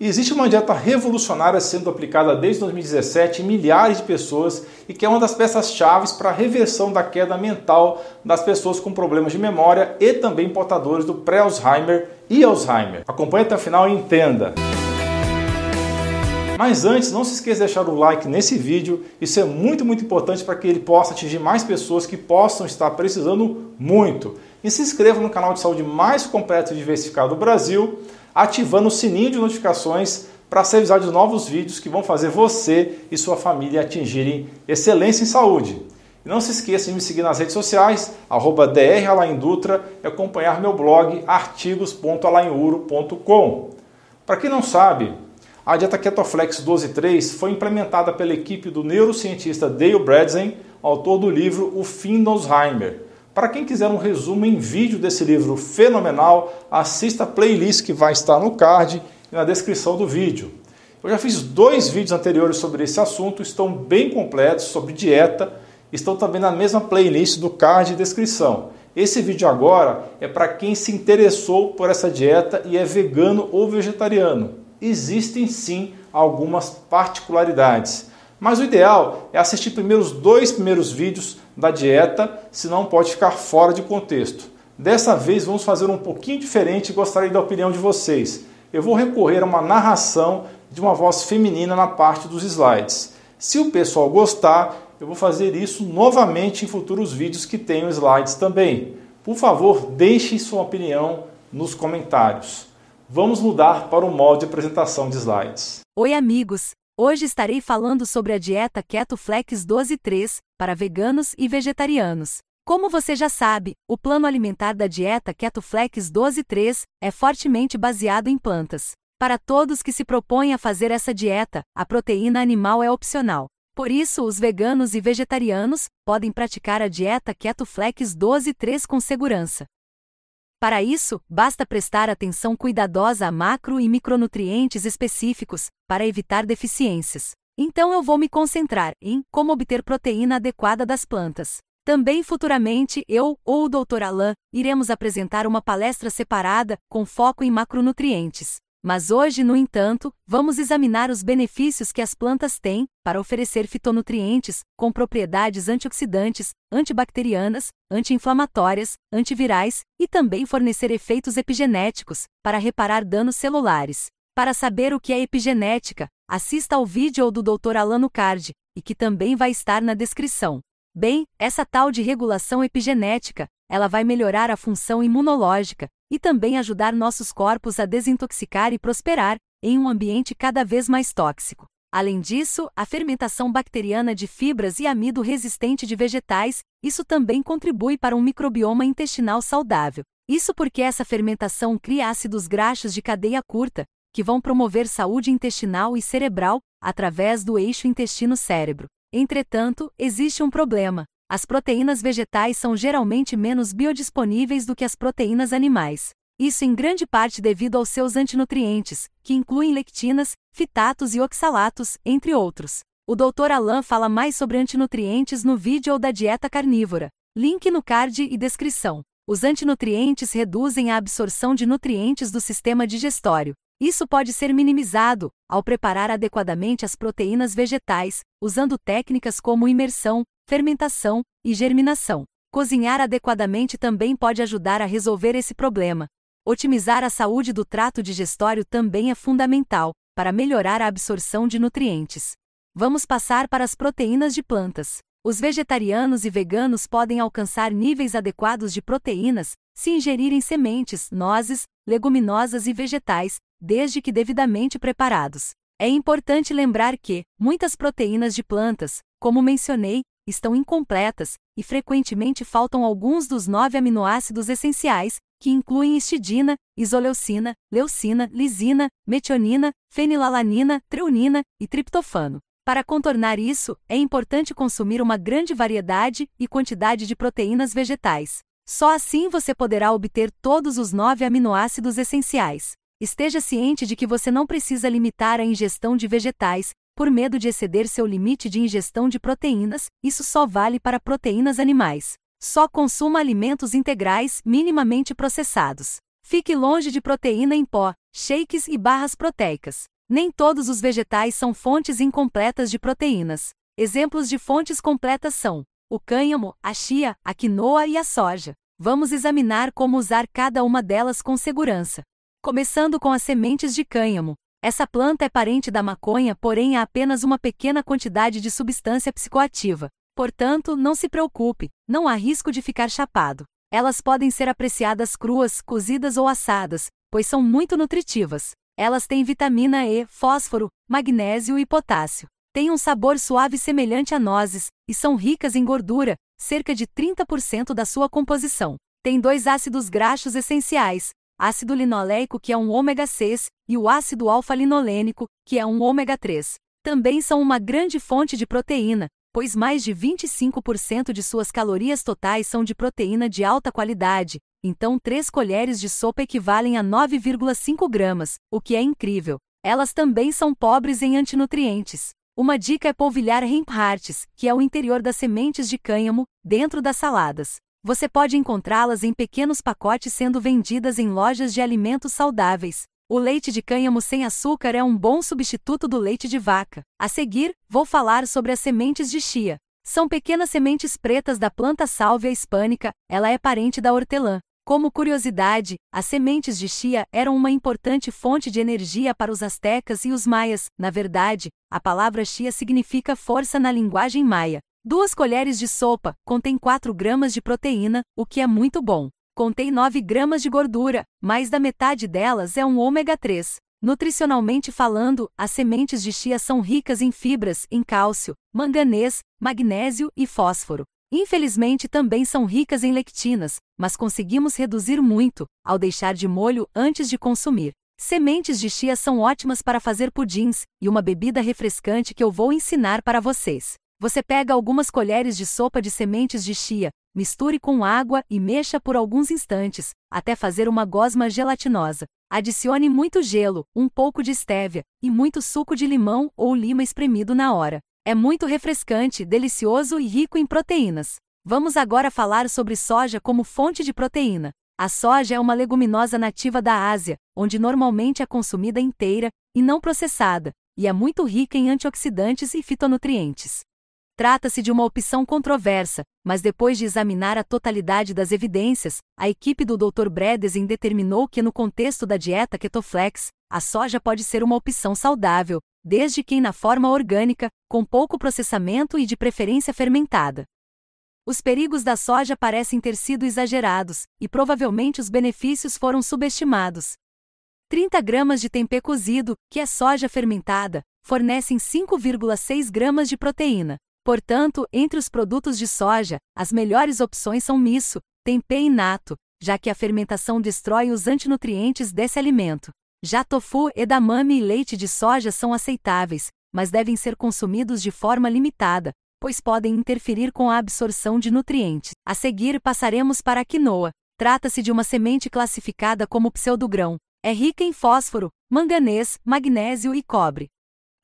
Existe uma dieta revolucionária sendo aplicada desde 2017 em milhares de pessoas e que é uma das peças-chave para a reversão da queda mental das pessoas com problemas de memória e também portadores do pré-Alzheimer e Alzheimer. Acompanhe até o final e entenda. Mas antes, não se esqueça de deixar o like nesse vídeo, isso é muito, muito importante para que ele possa atingir mais pessoas que possam estar precisando muito. E se inscreva no canal de saúde mais completo e diversificado do Brasil ativando o sininho de notificações para ser avisado de novos vídeos que vão fazer você e sua família atingirem excelência em saúde. E não se esqueça de me seguir nas redes sociais, arroba dralaindutra e acompanhar meu blog artigos.alainuro.com. Para quem não sabe, a dieta Ketoflex 12.3 foi implementada pela equipe do neurocientista Dale Bredesen, autor do livro O Fim do Alzheimer, para quem quiser um resumo em vídeo desse livro fenomenal, assista a playlist que vai estar no card e na descrição do vídeo. Eu já fiz dois vídeos anteriores sobre esse assunto, estão bem completos sobre dieta, estão também na mesma playlist do card e descrição. Esse vídeo agora é para quem se interessou por essa dieta e é vegano ou vegetariano. Existem sim algumas particularidades. Mas o ideal é assistir primeiro os dois primeiros vídeos da dieta, senão pode ficar fora de contexto. Dessa vez vamos fazer um pouquinho diferente e gostaria da opinião de vocês. Eu vou recorrer a uma narração de uma voz feminina na parte dos slides. Se o pessoal gostar, eu vou fazer isso novamente em futuros vídeos que tenham slides também. Por favor, deixe sua opinião nos comentários. Vamos mudar para o modo de apresentação de slides. Oi, amigos! Hoje estarei falando sobre a dieta Keto Flex 12.3 para veganos e vegetarianos. Como você já sabe, o plano alimentar da dieta Keto Flex 12.3 é fortemente baseado em plantas. Para todos que se propõem a fazer essa dieta, a proteína animal é opcional. Por isso, os veganos e vegetarianos podem praticar a dieta Keto Flex 12.3 com segurança. Para isso, basta prestar atenção cuidadosa a macro e micronutrientes específicos, para evitar deficiências. Então eu vou me concentrar em como obter proteína adequada das plantas. Também futuramente eu ou o Dr. Alain iremos apresentar uma palestra separada com foco em macronutrientes. Mas hoje, no entanto, vamos examinar os benefícios que as plantas têm para oferecer fitonutrientes com propriedades antioxidantes, antibacterianas, anti-inflamatórias, antivirais e também fornecer efeitos epigenéticos para reparar danos celulares. Para saber o que é epigenética, assista ao vídeo do Dr. Alano Card, e que também vai estar na descrição. Bem, essa tal de regulação epigenética, ela vai melhorar a função imunológica, e também ajudar nossos corpos a desintoxicar e prosperar em um ambiente cada vez mais tóxico. Além disso, a fermentação bacteriana de fibras e amido resistente de vegetais, isso também contribui para um microbioma intestinal saudável. Isso porque essa fermentação cria ácidos graxos de cadeia curta, que vão promover saúde intestinal e cerebral através do eixo intestino-cérebro. Entretanto, existe um problema. As proteínas vegetais são geralmente menos biodisponíveis do que as proteínas animais. Isso em grande parte devido aos seus antinutrientes, que incluem lectinas, fitatos e oxalatos, entre outros. O Dr. Alain fala mais sobre antinutrientes no vídeo da dieta carnívora. Link no card e descrição. Os antinutrientes reduzem a absorção de nutrientes do sistema digestório. Isso pode ser minimizado ao preparar adequadamente as proteínas vegetais, usando técnicas como imersão, fermentação e germinação. Cozinhar adequadamente também pode ajudar a resolver esse problema. Otimizar a saúde do trato digestório também é fundamental para melhorar a absorção de nutrientes. Vamos passar para as proteínas de plantas. Os vegetarianos e veganos podem alcançar níveis adequados de proteínas se ingerirem sementes, nozes, leguminosas e vegetais, desde que devidamente preparados. É importante lembrar que muitas proteínas de plantas, como mencionei, estão incompletas e frequentemente faltam alguns dos nove aminoácidos essenciais, que incluem histidina, isoleucina, leucina, lisina, metionina, fenilalanina, treonina e triptofano. Para contornar isso, é importante consumir uma grande variedade e quantidade de proteínas vegetais. Só assim você poderá obter todos os nove aminoácidos essenciais. Esteja ciente de que você não precisa limitar a ingestão de vegetais, por medo de exceder seu limite de ingestão de proteínas, isso só vale para proteínas animais. Só consuma alimentos integrais minimamente processados. Fique longe de proteína em pó, shakes e barras proteicas. Nem todos os vegetais são fontes incompletas de proteínas. Exemplos de fontes completas são o cânhamo, a chia, a quinoa e a soja. Vamos examinar como usar cada uma delas com segurança. Começando com as sementes de cânhamo. Essa planta é parente da maconha, porém há apenas uma pequena quantidade de substância psicoativa. Portanto, não se preocupe, não há risco de ficar chapado. Elas podem ser apreciadas cruas, cozidas ou assadas, pois são muito nutritivas. Elas têm vitamina E, fósforo, magnésio e potássio. Têm um sabor suave semelhante a nozes e são ricas em gordura, cerca de 30% da sua composição. Tem dois ácidos graxos essenciais, ácido linoleico, que é um ômega 6, e o ácido alfa-linolênico, que é um ômega 3. Também são uma grande fonte de proteína, pois mais de 25% de suas calorias totais são de proteína de alta qualidade, então 3 colheres de sopa equivalem a 9,5 gramas, o que é incrível. Elas também são pobres em antinutrientes. Uma dica é polvilhar hemp hearts, que é o interior das sementes de cânhamo, dentro das saladas. Você pode encontrá-las em pequenos pacotes sendo vendidas em lojas de alimentos saudáveis. O leite de cânhamo sem açúcar é um bom substituto do leite de vaca. A seguir, vou falar sobre as sementes de chia. São pequenas sementes pretas da planta sálvia hispânica, ela é parente da hortelã. Como curiosidade, as sementes de chia eram uma importante fonte de energia para os astecas e os maias. Na verdade, a palavra chia significa força na linguagem maia. Duas colheres de sopa contém 4 gramas de proteína, o que é muito bom contém 9 gramas de gordura, mais da metade delas é um ômega 3. Nutricionalmente falando, as sementes de chia são ricas em fibras, em cálcio, manganês, magnésio e fósforo. Infelizmente também são ricas em lectinas, mas conseguimos reduzir muito ao deixar de molho antes de consumir. Sementes de chia são ótimas para fazer pudins e uma bebida refrescante que eu vou ensinar para vocês. Você pega algumas colheres de sopa de sementes de chia, misture com água e mexa por alguns instantes, até fazer uma gosma gelatinosa. Adicione muito gelo, um pouco de estévia e muito suco de limão ou lima espremido na hora. É muito refrescante, delicioso e rico em proteínas. Vamos agora falar sobre soja como fonte de proteína. A soja é uma leguminosa nativa da Ásia, onde normalmente é consumida inteira e não processada, e é muito rica em antioxidantes e fitonutrientes. Trata-se de uma opção controversa, mas depois de examinar a totalidade das evidências, a equipe do Dr. Bredesen determinou que no contexto da dieta Ketoflex, a soja pode ser uma opção saudável, desde que na forma orgânica, com pouco processamento e de preferência fermentada. Os perigos da soja parecem ter sido exagerados, e provavelmente os benefícios foram subestimados. 30 gramas de tempê cozido, que é soja fermentada, fornecem 5,6 gramas de proteína. Portanto, entre os produtos de soja, as melhores opções são miso, tempê e nato, já que a fermentação destrói os antinutrientes desse alimento. Já tofu, edamame e leite de soja são aceitáveis, mas devem ser consumidos de forma limitada, pois podem interferir com a absorção de nutrientes. A seguir, passaremos para a quinoa. Trata-se de uma semente classificada como pseudogrão. É rica em fósforo, manganês, magnésio e cobre.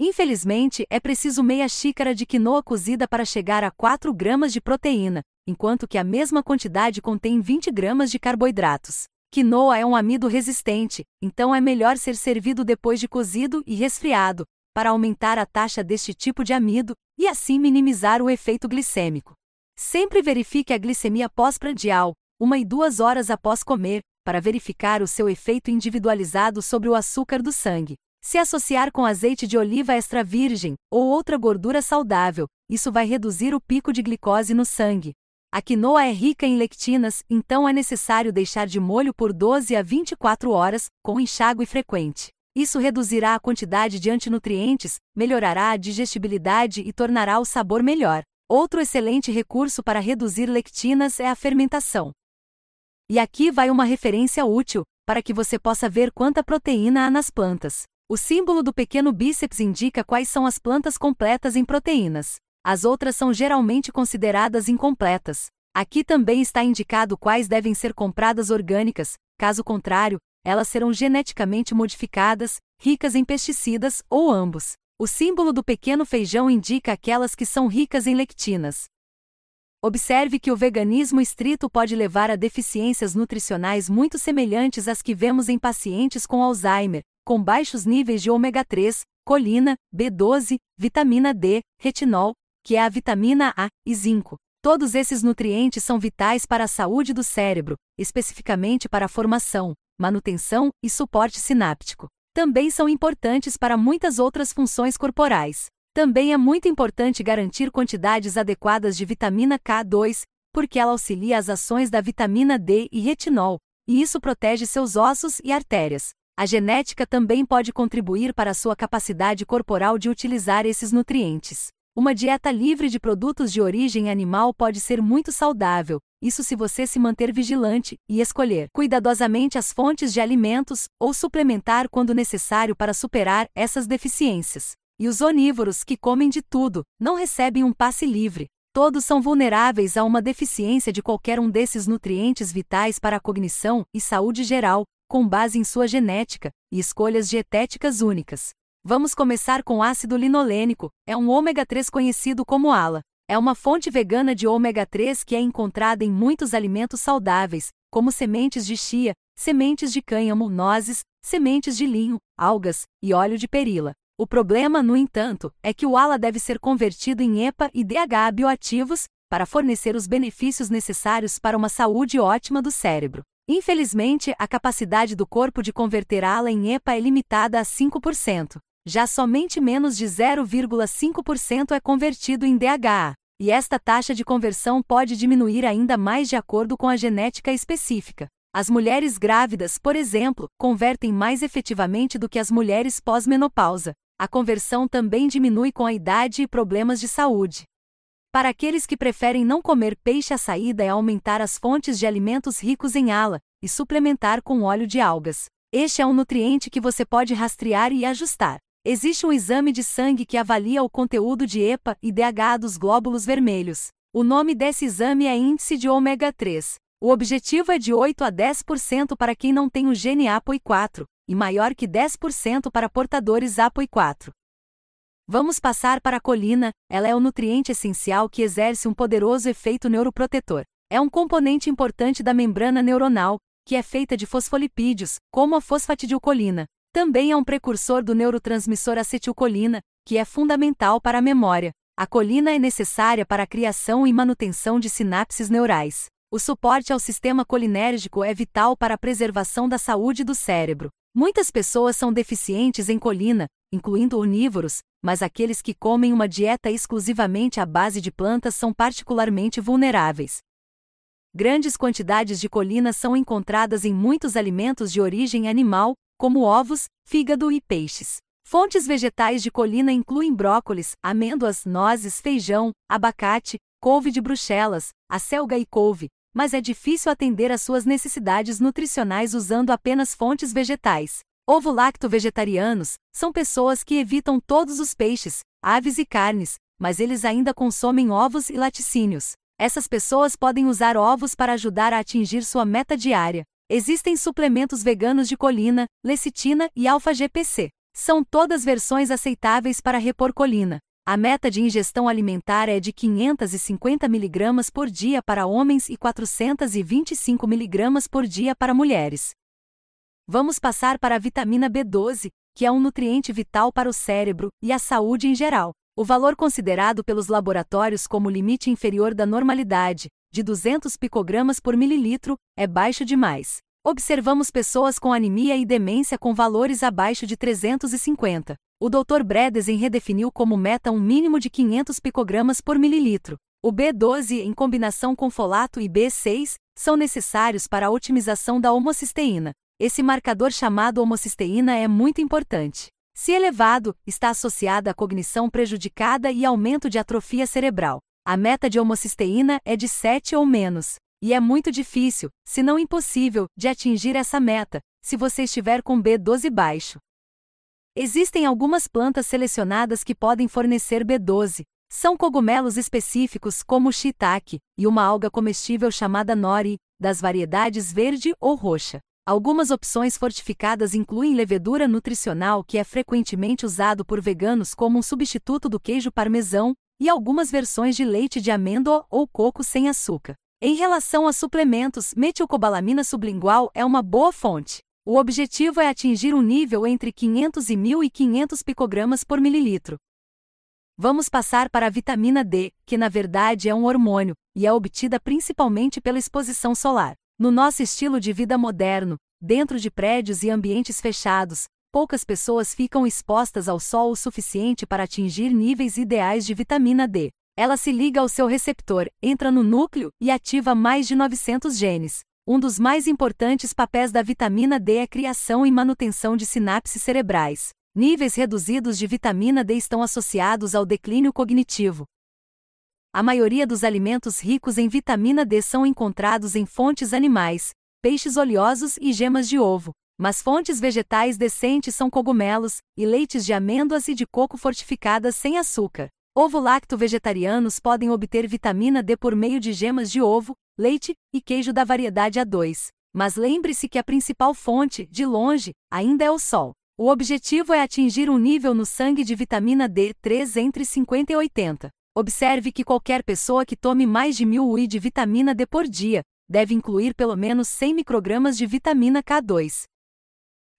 Infelizmente, é preciso meia xícara de quinoa cozida para chegar a 4 gramas de proteína, enquanto que a mesma quantidade contém 20 gramas de carboidratos. Quinoa é um amido resistente, então é melhor ser servido depois de cozido e resfriado, para aumentar a taxa deste tipo de amido e assim minimizar o efeito glicêmico. Sempre verifique a glicemia pós-prandial, uma e duas horas após comer, para verificar o seu efeito individualizado sobre o açúcar do sangue. Se associar com azeite de oliva extra virgem ou outra gordura saudável, isso vai reduzir o pico de glicose no sangue. A quinoa é rica em lectinas, então é necessário deixar de molho por 12 a 24 horas, com enxágue frequente. Isso reduzirá a quantidade de antinutrientes, melhorará a digestibilidade e tornará o sabor melhor. Outro excelente recurso para reduzir lectinas é a fermentação. E aqui vai uma referência útil, para que você possa ver quanta proteína há nas plantas. O símbolo do pequeno bíceps indica quais são as plantas completas em proteínas. As outras são geralmente consideradas incompletas. Aqui também está indicado quais devem ser compradas orgânicas, caso contrário, elas serão geneticamente modificadas, ricas em pesticidas ou ambos. O símbolo do pequeno feijão indica aquelas que são ricas em lectinas. Observe que o veganismo estrito pode levar a deficiências nutricionais muito semelhantes às que vemos em pacientes com Alzheimer, com baixos níveis de ômega 3, colina, B12, vitamina D, retinol, que é a vitamina A, e zinco. Todos esses nutrientes são vitais para a saúde do cérebro, especificamente para a formação, manutenção e suporte sináptico. Também são importantes para muitas outras funções corporais. Também é muito importante garantir quantidades adequadas de vitamina K2, porque ela auxilia as ações da vitamina D e retinol, e isso protege seus ossos e artérias. A genética também pode contribuir para a sua capacidade corporal de utilizar esses nutrientes. Uma dieta livre de produtos de origem animal pode ser muito saudável, isso se você se manter vigilante e escolher cuidadosamente as fontes de alimentos ou suplementar quando necessário para superar essas deficiências. E os onívoros, que comem de tudo, não recebem um passe livre. Todos são vulneráveis a uma deficiência de qualquer um desses nutrientes vitais para a cognição e saúde geral, com base em sua genética e escolhas dietéticas únicas. Vamos começar com ácido linolênico, é um ômega 3 conhecido como ALA. É uma fonte vegana de ômega 3 que é encontrada em muitos alimentos saudáveis, como sementes de chia, sementes de cânhamo, nozes, sementes de linho, algas e óleo de perila. O problema, no entanto, é que o ALA deve ser convertido em EPA e DHA bioativos para fornecer os benefícios necessários para uma saúde ótima do cérebro. Infelizmente, a capacidade do corpo de converter ALA em EPA é limitada a 5%. Já somente menos de 0,5% é convertido em DHA, e esta taxa de conversão pode diminuir ainda mais de acordo com a genética específica. As mulheres grávidas, por exemplo, convertem mais efetivamente do que as mulheres pós-menopausa, a conversão também diminui com a idade e problemas de saúde. Para aqueles que preferem não comer peixe, a saída é aumentar as fontes de alimentos ricos em ala e suplementar com óleo de algas. Este é um nutriente que você pode rastrear e ajustar. Existe um exame de sangue que avalia o conteúdo de EPA e DHA dos glóbulos vermelhos. O nome desse exame é índice de ômega 3. O objetivo é de 8 a 10% para quem não tem o gene APOE4, e maior que 10% para portadores APOE4. Vamos passar para a colina, ela é o nutriente essencial que exerce um poderoso efeito neuroprotetor. É um componente importante da membrana neuronal, que é feita de fosfolipídios, como a fosfatidilcolina. Também é um precursor do neurotransmissor acetilcolina, que é fundamental para a memória. A colina é necessária para a criação e manutenção de sinapses neurais. O suporte ao sistema colinérgico é vital para a preservação da saúde do cérebro. Muitas pessoas são deficientes em colina, incluindo onívoros, mas aqueles que comem uma dieta exclusivamente à base de plantas são particularmente vulneráveis. Grandes quantidades de colina são encontradas em muitos alimentos de origem animal, como ovos, fígado e peixes. Fontes vegetais de colina incluem brócolis, amêndoas, nozes, feijão, abacate, couve de bruxelas, acelga e couve, mas é difícil atender às suas necessidades nutricionais usando apenas fontes vegetais. Ovo-lacto-vegetarianos são pessoas que evitam todos os peixes, aves e carnes, mas eles ainda consomem ovos e laticínios. Essas pessoas podem usar ovos para ajudar a atingir sua meta diária. Existem suplementos veganos de colina, lecitina e alfa-GPC. São todas versões aceitáveis para repor colina. A meta de ingestão alimentar é de 550 mg por dia para homens e 425 mg por dia para mulheres. Vamos passar para a vitamina B12, que é um nutriente vital para o cérebro e a saúde em geral. O valor considerado pelos laboratórios como limite inferior da normalidade, de 200 picogramas por mililitro, é baixo demais. Observamos pessoas com anemia e demência com valores abaixo de 350. O Dr. Bredesen redefiniu como meta um mínimo de 500 picogramas por mililitro. O B12 em combinação com folato e B6 são necessários para a otimização da homocisteína. Esse marcador chamado homocisteína é muito importante. Se elevado, está associada à cognição prejudicada e aumento de atrofia cerebral. A meta de homocisteína é de 7 ou menos. E é muito difícil, se não impossível, de atingir essa meta, se você estiver com B12 baixo. Existem algumas plantas selecionadas que podem fornecer B12. São cogumelos específicos como o shiitake e uma alga comestível chamada nori, das variedades verde ou roxa. Algumas opções fortificadas incluem levedura nutricional que é frequentemente usado por veganos como um substituto do queijo parmesão, e algumas versões de leite de amêndoa ou coco sem açúcar. Em relação a suplementos, metilcobalamina sublingual é uma boa fonte. O objetivo é atingir um nível entre 500 e 1.500 picogramas por mililitro. Vamos passar para a vitamina D, que na verdade é um hormônio, e é obtida principalmente pela exposição solar. No nosso estilo de vida moderno, dentro de prédios e ambientes fechados, poucas pessoas ficam expostas ao sol o suficiente para atingir níveis ideais de vitamina D. Ela se liga ao seu receptor, entra no núcleo e ativa mais de 900 genes. Um dos mais importantes papéis da vitamina D é a criação e manutenção de sinapses cerebrais. Níveis reduzidos de vitamina D estão associados ao declínio cognitivo. A maioria dos alimentos ricos em vitamina D são encontrados em fontes animais, peixes oleosos e gemas de ovo, mas fontes vegetais decentes são cogumelos e leites de amêndoas e de coco fortificadas sem açúcar. Ovo-lacto-vegetarianos podem obter vitamina D por meio de gemas de ovo, leite e queijo da variedade A2. Mas lembre-se que a principal fonte, de longe, ainda é o sol. O objetivo é atingir um nível no sangue de vitamina D3 entre 50 e 80. Observe que qualquer pessoa que tome mais de 1000 UI de vitamina D por dia deve incluir pelo menos 100 microgramas de vitamina K2.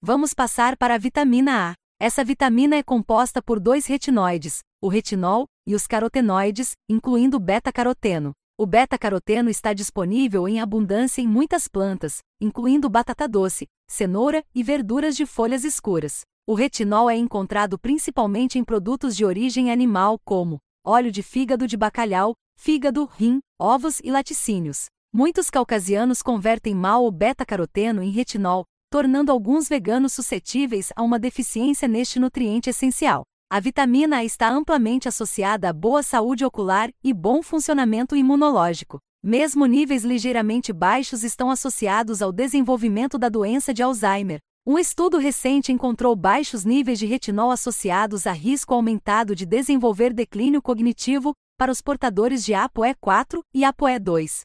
Vamos passar para a vitamina A. Essa vitamina é composta por dois retinoides, o retinol e os carotenoides, incluindo o beta-caroteno. O beta-caroteno está disponível em abundância em muitas plantas, incluindo batata doce, cenoura e verduras de folhas escuras. O retinol é encontrado principalmente em produtos de origem animal, como óleo de fígado de bacalhau, fígado, rim, ovos e laticínios. Muitos caucasianos convertem mal o beta-caroteno em retinol, tornando alguns veganos suscetíveis a uma deficiência neste nutriente essencial. A vitamina A está amplamente associada a boa saúde ocular e bom funcionamento imunológico. Mesmo níveis ligeiramente baixos estão associados ao desenvolvimento da doença de Alzheimer. Um estudo recente encontrou baixos níveis de retinol associados a risco aumentado de desenvolver declínio cognitivo para os portadores de ApoE4 e ApoE2.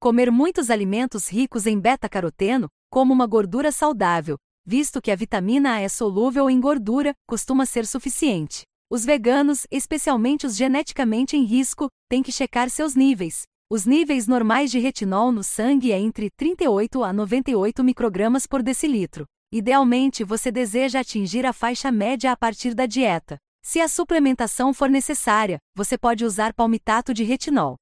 Comer muitos alimentos ricos em beta-caroteno, como uma gordura saudável, visto que a vitamina A é solúvel em gordura, costuma ser suficiente. Os veganos, especialmente os geneticamente em risco, têm que checar seus níveis. Os níveis normais de retinol no sangue é entre 38 a 98 microgramas por decilitro. Idealmente, você deseja atingir a faixa média a partir da dieta. Se a suplementação for necessária, você pode usar palmitato de retinol.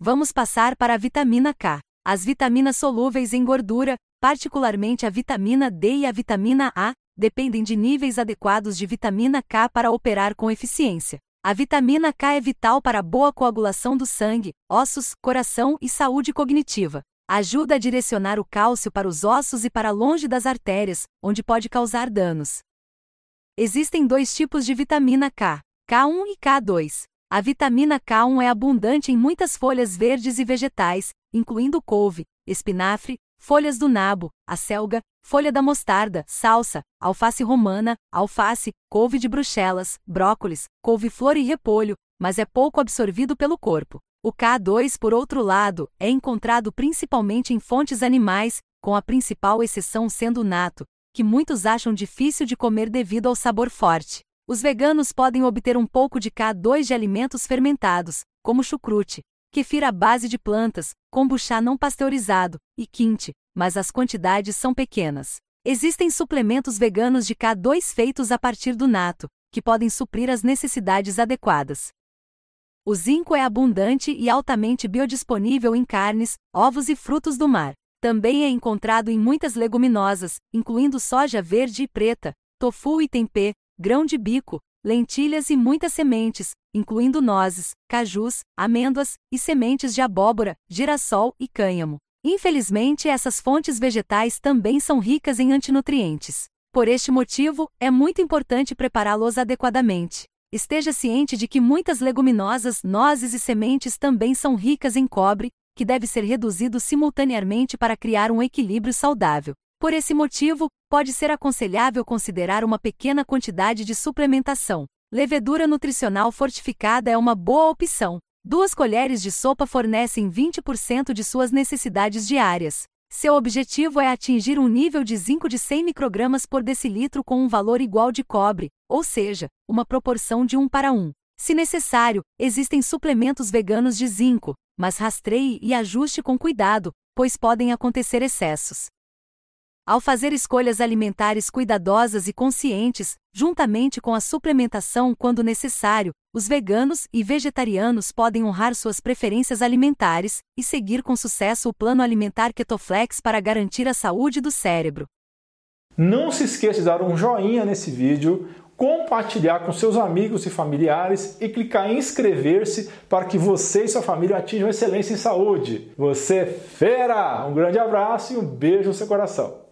Vamos passar para a vitamina K. As vitaminas solúveis em gordura, particularmente a vitamina D e a vitamina A, dependem de níveis adequados de vitamina K para operar com eficiência. A vitamina K é vital para a boa coagulação do sangue, ossos, coração e saúde cognitiva. Ajuda a direcionar o cálcio para os ossos e para longe das artérias, onde pode causar danos. Existem dois tipos de vitamina K, K1 e K2. A vitamina K1 é abundante em muitas folhas verdes e vegetais, incluindo couve, espinafre, folhas do nabo, a selga, folha da mostarda, salsa, alface romana, alface, couve de bruxelas, brócolis, couve-flor e repolho, mas é pouco absorvido pelo corpo. O K2, por outro lado, é encontrado principalmente em fontes animais, com a principal exceção sendo o nato, que muitos acham difícil de comer devido ao sabor forte. Os veganos podem obter um pouco de K2 de alimentos fermentados, como chucrute, kefir à base de plantas, kombucha não pasteurizado e quinte, mas as quantidades são pequenas. Existem suplementos veganos de K2 feitos a partir do nato, que podem suprir as necessidades adequadas. O zinco é abundante e altamente biodisponível em carnes, ovos e frutos do mar. Também é encontrado em muitas leguminosas, incluindo soja verde e preta, tofu e tempê, grão de bico, lentilhas e muitas sementes, incluindo nozes, cajus, amêndoas e sementes de abóbora, girassol e cânhamo. Infelizmente, essas fontes vegetais também são ricas em antinutrientes. Por este motivo, é muito importante prepará-los adequadamente. Esteja ciente de que muitas leguminosas, nozes e sementes também são ricas em cobre, que deve ser reduzido simultaneamente para criar um equilíbrio saudável. Por esse motivo, pode ser aconselhável considerar uma pequena quantidade de suplementação. Levedura nutricional fortificada é uma boa opção. Duas colheres de sopa fornecem 20% de suas necessidades diárias. Seu objetivo é atingir um nível de zinco de 100 microgramas por decilitro com um valor igual de cobre, ou seja, uma proporção de 1 para 1. Se necessário, existem suplementos veganos de zinco, mas rastreie e ajuste com cuidado, pois podem acontecer excessos. Ao fazer escolhas alimentares cuidadosas e conscientes, juntamente com a suplementação quando necessário, os veganos e vegetarianos podem honrar suas preferências alimentares e seguir com sucesso o plano alimentar Ketoflex para garantir a saúde do cérebro. Não se esqueça de dar um joinha nesse vídeo, compartilhar com seus amigos e familiares e clicar em inscrever-se para que você e sua família atinjam excelência em saúde. Você é fera! Um grande abraço e um beijo no seu coração.